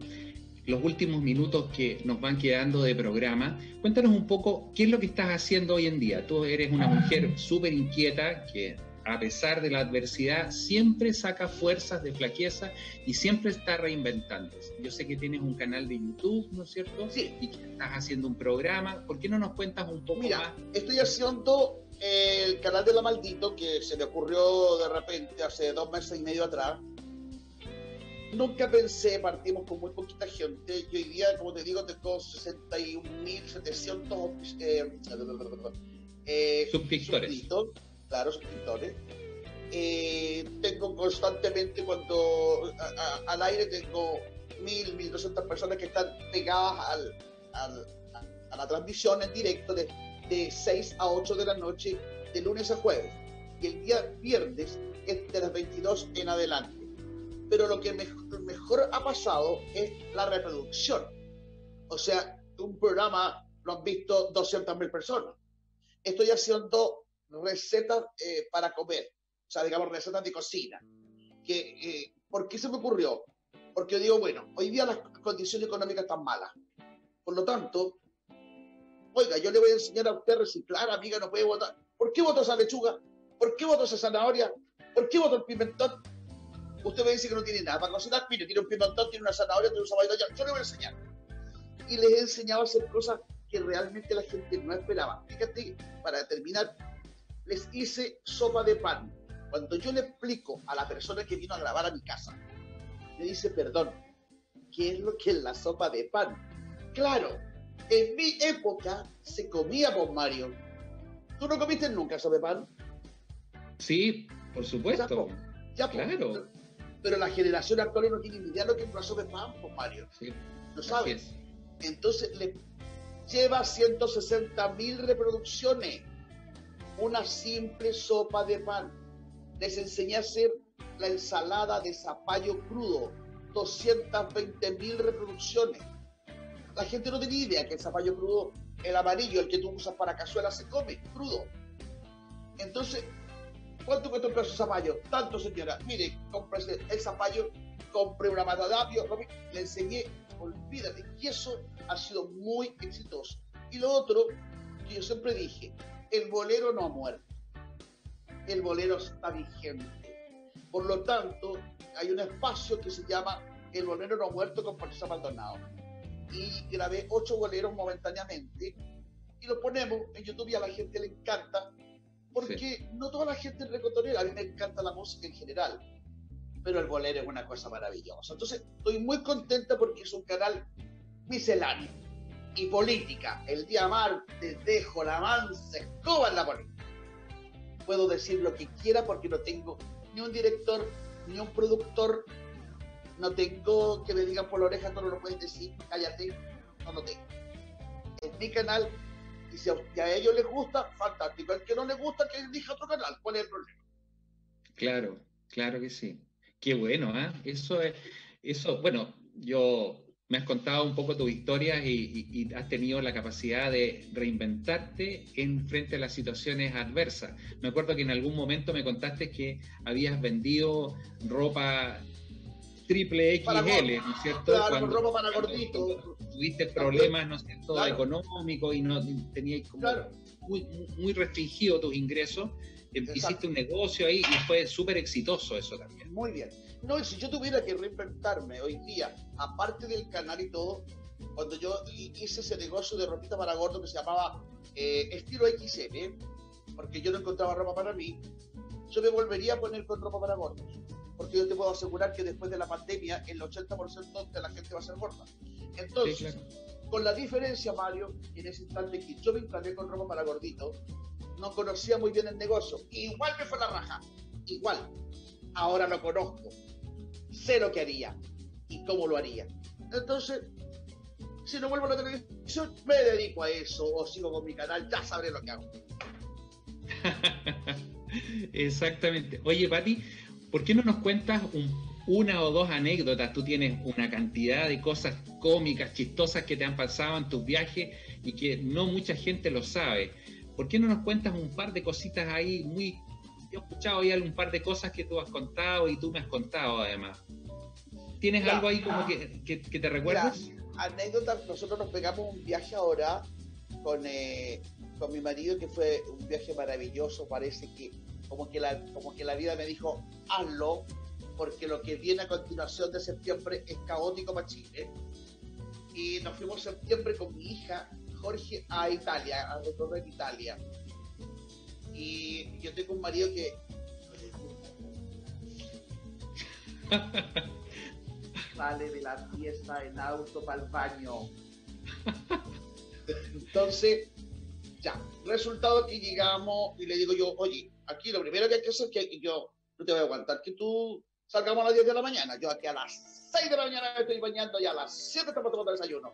los últimos minutos que nos van quedando de programa, cuéntanos un poco qué es lo que estás haciendo hoy en día. Tú eres una mujer súper inquieta que a pesar de la adversidad, siempre saca fuerzas de flaqueza y siempre está reinventándose. Yo sé que tienes un canal de YouTube, ¿no es cierto? Sí. Y que estás haciendo un programa. ¿Por qué no nos cuentas un poco Mira, Estoy haciendo el canal de La Maldito, que se me ocurrió de repente hace dos meses y medio atrás. Nunca pensé, partimos con muy poquita gente. Yo hoy día, como te digo, tengo 61.700 eh, eh, suscriptores claro, suscriptores. Eh, tengo constantemente cuando al aire tengo mil, mil doscientas personas que están pegadas al, a la transmisión en directo de, de 6 a 8 de la noche, de lunes a jueves. Y el día viernes es de las 22 en adelante. Pero lo que mejor, mejor ha pasado es la reproducción. O sea, un programa lo han visto 200.000 personas. Estoy haciendo recetas eh, para comer, o sea, digamos, recetas de cocina. Que, eh, ¿Por qué se me ocurrió? Porque yo digo, bueno, hoy día las condiciones económicas están malas. Por lo tanto, oiga, yo le voy a enseñar a usted a reciclar, amiga, no puede votar. ¿Por qué votó esa lechuga? ¿Por qué votó esa zanahoria? ¿Por qué votó el pimentón? Usted me dice que no tiene nada para cocinar. Mire, tiene un pimentón, tiene una zanahoria, tiene un zapallo. Yo le voy a enseñar. Y les he enseñado a hacer cosas que realmente la gente no esperaba. Fíjate, para terminar, les hice sopa de pan. Cuando yo le explico a la persona que vino a grabar a mi casa, me dice, perdón, ¿qué es lo que es la sopa de pan? Claro, en mi época se comía por Mario. ¿Tú no comiste nunca sopa de pan? Sí, por supuesto. Ya, claro. Pero, la generación actual no tiene ni idea de lo que es una sopa de pan, por Mario. Sí. ¿Lo sabes? Entonces le lleva 160 mil reproducciones una simple sopa de pan. Les enseñé a hacer la ensalada de zapallo crudo, 220 mil reproducciones. La gente no tenía idea que el zapallo crudo, el amarillo, el que tú usas para cazuela, se come crudo. Entonces, ¿cuánto cuesta un pedazo de zapallo? Tanto, señora. Mire, compre el zapallo, compre una mata de apio. Le enseñé, olvídate. Y eso ha sido muy exitoso. Y lo otro, que yo siempre dije, el bolero no ha muerto. El bolero está vigente. Por lo tanto, hay un espacio que se llama El bolero no ha muerto con Patricia Maldonado. Y grabé ocho boleros momentáneamente y los ponemos en YouTube y a la gente le encanta porque no toda la gente es recotonera, a mí me encanta la música en general, pero el bolero es una cosa maravillosa. Entonces, estoy muy contenta porque es un canal misceláneo y política. El día martes dejo la mansa escoba en la política. Puedo decir lo que quiera porque no tengo ni un director, ni un productor, no tengo que me digan por la oreja, tú no lo puedes decir, cállate, no lo tengo. Es mi canal y si a, ellos les gusta, fantástico. El que no les gusta, que elija otro canal. ¿Cuál es el problema? Claro, claro que sí. Qué bueno, ¿eh? Eso es, eso, bueno, yo me has contado un poco tu historia y, has tenido la capacidad de reinventarte en frente a las situaciones adversas. Me acuerdo que en algún momento me contaste que habías vendido ropa triple XL, ¿no es cierto? Claro, cuando, ropa para gordito. Tuviste problemas, ¿no es cierto?, económicos y no tenías como muy, muy restringido tus ingresos. Em, hiciste un negocio ahí y fue súper exitoso eso también. Muy bien. No, si yo tuviera que reinventarme hoy día, aparte del canal y todo, cuando yo hice ese negocio de ropita para gordo que se llamaba eh, Estilo XL, porque yo no encontraba ropa para mí, yo me volvería a poner con ropa para gordos. Porque yo te puedo asegurar que después de la pandemia, el 80% de la gente va a ser gorda. Entonces, con la diferencia, Mario, en ese instante que yo me instalé con ropa para gordito, no conocía muy bien el negocio. Igual me fue la raja. Igual. Ahora lo conozco. Sé lo que haría y cómo lo haría. Entonces, si no vuelvo a la televisión, me dedico a eso o sigo con mi canal, ya sabré lo que hago. <laughs> Exactamente. Oye, Pati, ¿por qué no nos cuentas una o dos anécdotas? Tú tienes una cantidad de cosas cómicas, chistosas que te han pasado en tus viajes y que no mucha gente lo sabe. ¿Por qué no nos cuentas un par de cositas ahí muy... Yo he escuchado ahí un par de cosas que tú has contado y tú me has contado además. ¿Tienes algo ahí como que, te recuerdas? Anécdotas, nosotros nos pegamos un viaje ahora con, eh, con mi marido que fue un viaje maravilloso, parece que como que la, como que la vida me dijo, hazlo, porque lo que viene a continuación de septiembre es caótico para Chile. Y nos fuimos en septiembre con mi hija Jorge a Italia, a recorrer Italia. Y yo tengo un marido que <laughs> sale de la fiesta en auto para el baño. Entonces, ya, resultado que llegamos y le digo yo, oye, aquí lo primero que hay que hacer es que yo no te voy a aguantar que tú salgamos a las 10 de la mañana. Yo aquí a las 6 de la mañana me estoy bañando y a las 7 estamos tomando desayuno.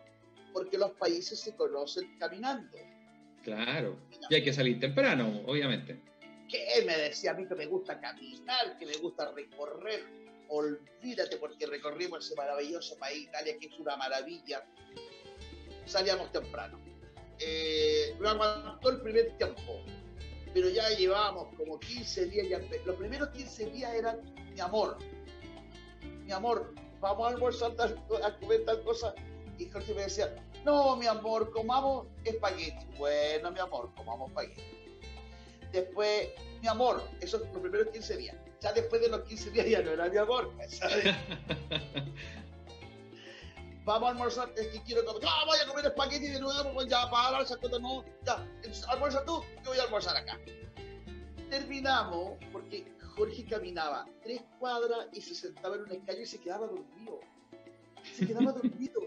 Porque los países se conocen caminando. Claro. Y hay que salir temprano, obviamente. Que me decía a mí que me gusta caminar, que me gusta recorrer. Olvídate porque recorrimos ese maravilloso país, Italia, que es una maravilla. Salíamos temprano. Eh, lo aguantó el primer tiempo pero ya llevábamos como 15 días, ya, los primeros 15 días eran mi amor, mi amor, vamos a almorzar, a comer tal cosa, y Jorge me decía, no, mi amor, comamos espagueti, bueno, mi amor, comamos espagueti. Después, mi amor, esos los primeros 15 días, ya después de los 15 días ya no era mi amor, ¿sabes? <laughs> vamos a almorzar, es que quiero comer, ah, voy a comer espagueti de nuevo, pues ya, para esa cosa, no, ya, almuerza tú, yo voy a almorzar acá. Terminamos, porque Jorge caminaba tres cuadras y se sentaba en un escaño y se quedaba dormido. Se quedaba <laughs> dormido,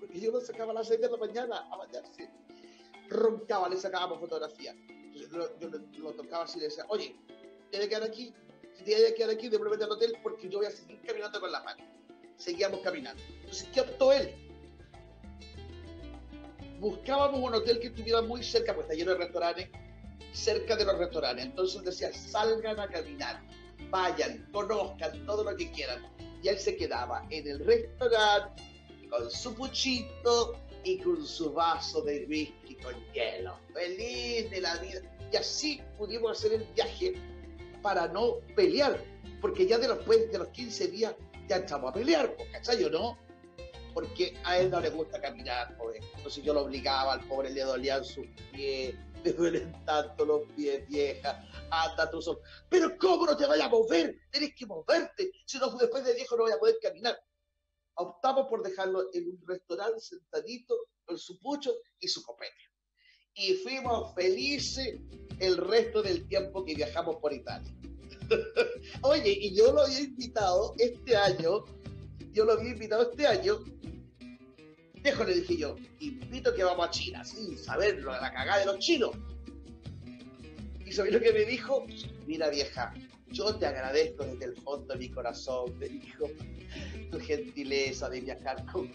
porque yo lo sacaba a las seis de la mañana a bañarse. Roncaba, le sacábamos fotografía. yo lo, tocaba así y le decía, oye, tienes que quedar aquí, tienes que quedar aquí, devuélvete al hotel porque yo voy a seguir caminando con la mano seguíamos caminando. Entonces, ¿qué optó él? Buscábamos un hotel que estuviera muy cerca, pues está lleno de restaurantes, cerca de los restaurantes. Entonces decía, salgan a caminar, vayan, conozcan todo lo que quieran. Y él se quedaba en el restaurante con su puchito y con su vaso de whisky con hielo. Feliz de la vida. Y así pudimos hacer el viaje para no pelear, porque ya de los, de los 15 días ya estamos a pelear, pues, ¿cachai o no? Porque a él no le gusta caminar, pobre. Entonces yo lo obligaba, al pobre le dolían sus pies, le duelen tanto los pies, vieja, anda tú son. Pero ¿cómo no te vayas a mover? Tienes que moverte, si no después de viejo no voy a poder caminar. Optamos por dejarlo en un restaurante sentadito con su pucho y su copete. Y fuimos felices el resto del tiempo que viajamos por Italia. <laughs> Oye, y yo lo había invitado este año, yo lo había invitado este año. Dejo, le dije yo, invito que vamos a China, sin saberlo, a la cagada de los chinos. Y sabes lo que me dijo, mira vieja, yo te agradezco desde el fondo de mi corazón, me dijo, tu gentileza de viajar conmigo.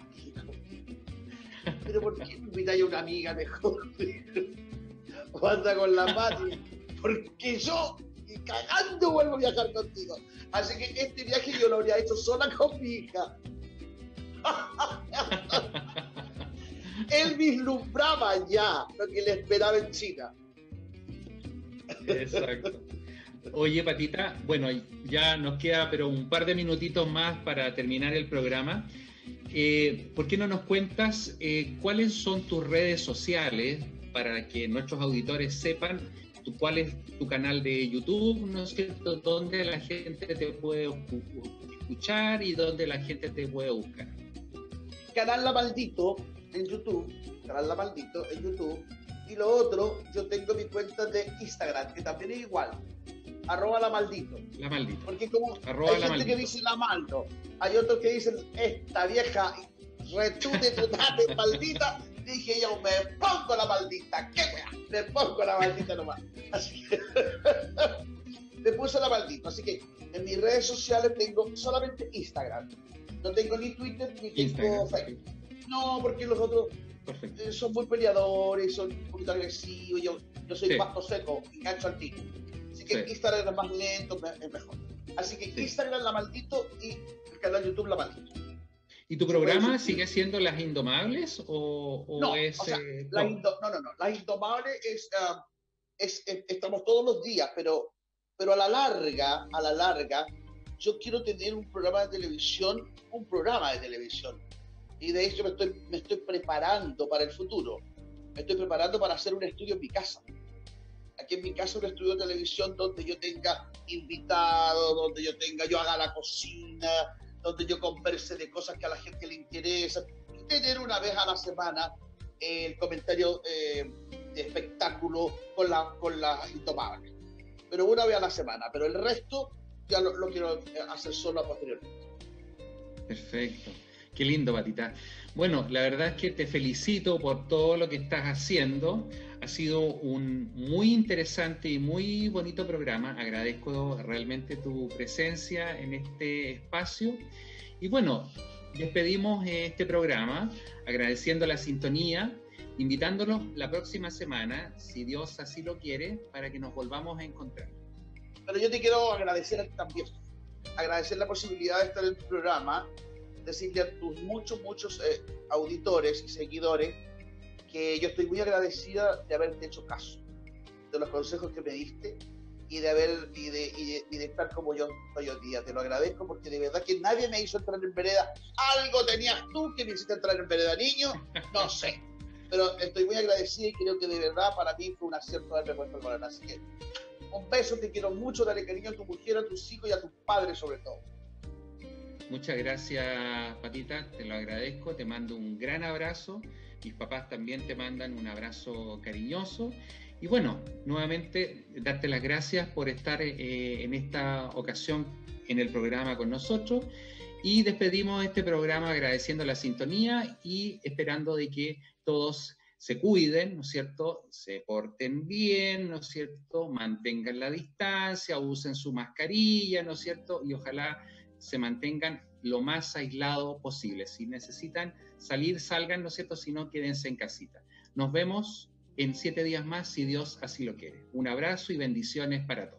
Pero ¿por qué invitáis a una amiga mejor? <laughs> o anda con la madre. Porque yo y cagando vuelvo a viajar contigo. Así que este viaje yo lo habría hecho sola con mi hija. Él vislumbraba ya lo que le esperaba en China. Exacto. Oye, Patita, bueno, ya nos queda pero un par de minutitos más para terminar el programa. Eh, ¿Por qué no nos cuentas eh, cuáles son tus redes sociales para que nuestros auditores sepan cuál es tu canal de YouTube, ¿no es cierto? Dónde la gente te puede escuchar y dónde la gente te puede buscar. Canal La Maldito en YouTube, Canal La Maldito en YouTube. Y lo otro, yo tengo mi cuenta de Instagram, que también es igual, arroba la maldito. La maldito. Porque como hay gente que dice la maldo, hay otros que dicen esta vieja total <laughs> maldita, dije yo, me pongo la maldita, qué wea, me pongo la maldita nomás. Así que <laughs> me puse la maldita. Así que en mis redes sociales tengo solamente Instagram. No tengo ni Twitter ni tengo Facebook. No, porque los otros eh, son muy peleadores, son un poquito agresivos. Yo, yo soy sí. pasto seco, engancho al tiro. Así que Instagram es más lento, es mejor. Así que Instagram la maldito y el canal YouTube la maldito. ¿Y tu programa sigue siendo Las Indomables o, no, es... Eh, no. no. no, no, Las Indomables es, ah, es, estamos todos los días, pero, pero a la larga, a la larga, yo quiero tener un programa de televisión, un programa de televisión. Y de hecho me estoy, me estoy preparando para el futuro. Me estoy preparando para hacer un estudio en mi casa. Aquí en mi casa un estudio de televisión donde yo tenga invitados, donde yo tenga, yo haga la cocina, donde yo converse de cosas que a la gente le interesa, tener una vez a la semana el comentario eh, de espectáculo con la, con la intomable. Pero una vez a la semana, pero el resto ya lo, lo quiero hacer solo a posteriormente. Perfecto. Qué lindo, Patita. Bueno, la verdad es que te felicito por todo lo que estás haciendo. Ha sido un muy interesante y muy bonito programa. Agradezco realmente tu presencia en este espacio. Y bueno, despedimos este programa agradeciendo la sintonía, invitándolos la próxima semana, si Dios así lo quiere, para que nos volvamos a encontrar. Pero yo te quiero agradecer también, agradecer la posibilidad de estar en el programa decirle a tus muchos, muchos eh, auditores y seguidores que yo estoy muy agradecida de haberte hecho caso, de los consejos que me diste y de haber y de, y de, estar como yo estoy hoy día. Te lo agradezco porque de verdad que nadie me hizo entrar en vereda. Algo tenías tú que me hiciste entrar en vereda, niño. No sé. Pero estoy muy agradecida y creo que de verdad para mí fue un acierto haberme puesto valor. Así que un beso, te quiero mucho, dale cariño a tu mujer, a tus hijos y a tus padres sobre todo. Muchas gracias, Patita, te lo agradezco, te mando un gran abrazo. Mis papás también te mandan un abrazo cariñoso. Y bueno, nuevamente darte las gracias por estar eh, en esta ocasión en el programa con nosotros. Y despedimos este programa agradeciendo la sintonía y esperando de que todos se cuiden, ¿no es cierto? Se porten bien, ¿no es cierto? Mantengan la distancia, usen su mascarilla, ¿no es cierto? Y ojalá se mantengan lo más aislado posible. Si necesitan salir, salgan, ¿no es cierto? Si no, quédense en casita. Nos vemos en siete días más, si Dios así lo quiere. Un abrazo y bendiciones para todos.